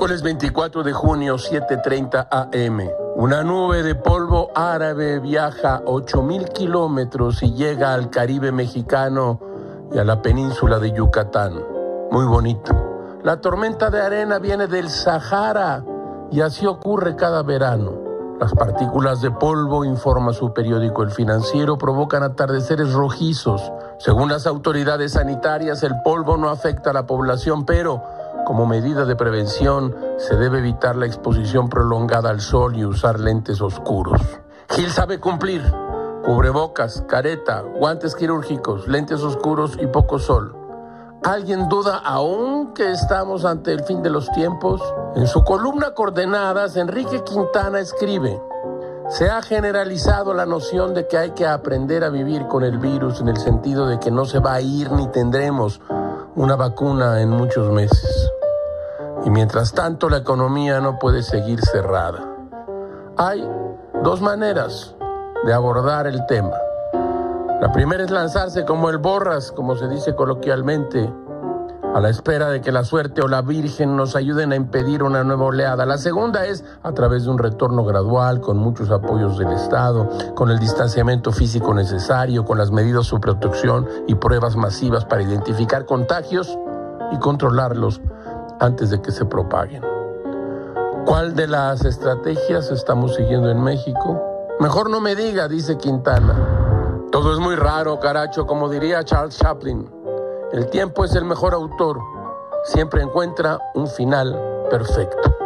Miércoles 24 de junio, 7:30 AM. Una nube de polvo árabe viaja 8.000 kilómetros y llega al Caribe mexicano y a la península de Yucatán. Muy bonito. La tormenta de arena viene del Sahara y así ocurre cada verano. Las partículas de polvo, informa su periódico El Financiero, provocan atardeceres rojizos. Según las autoridades sanitarias, el polvo no afecta a la población, pero como medida de prevención se debe evitar la exposición prolongada al sol y usar lentes oscuros. Gil sabe cumplir. Cubrebocas, careta, guantes quirúrgicos, lentes oscuros y poco sol. ¿Alguien duda aún que estamos ante el fin de los tiempos? En su columna Coordenadas, Enrique Quintana escribe, se ha generalizado la noción de que hay que aprender a vivir con el virus en el sentido de que no se va a ir ni tendremos una vacuna en muchos meses. Y mientras tanto la economía no puede seguir cerrada. Hay dos maneras de abordar el tema. La primera es lanzarse como el borras, como se dice coloquialmente, a la espera de que la suerte o la Virgen nos ayuden a impedir una nueva oleada. La segunda es a través de un retorno gradual, con muchos apoyos del Estado, con el distanciamiento físico necesario, con las medidas de protección y pruebas masivas para identificar contagios y controlarlos antes de que se propaguen. ¿Cuál de las estrategias estamos siguiendo en México? Mejor no me diga, dice Quintana. Todo es muy raro, caracho, como diría Charles Chaplin. El tiempo es el mejor autor. Siempre encuentra un final perfecto.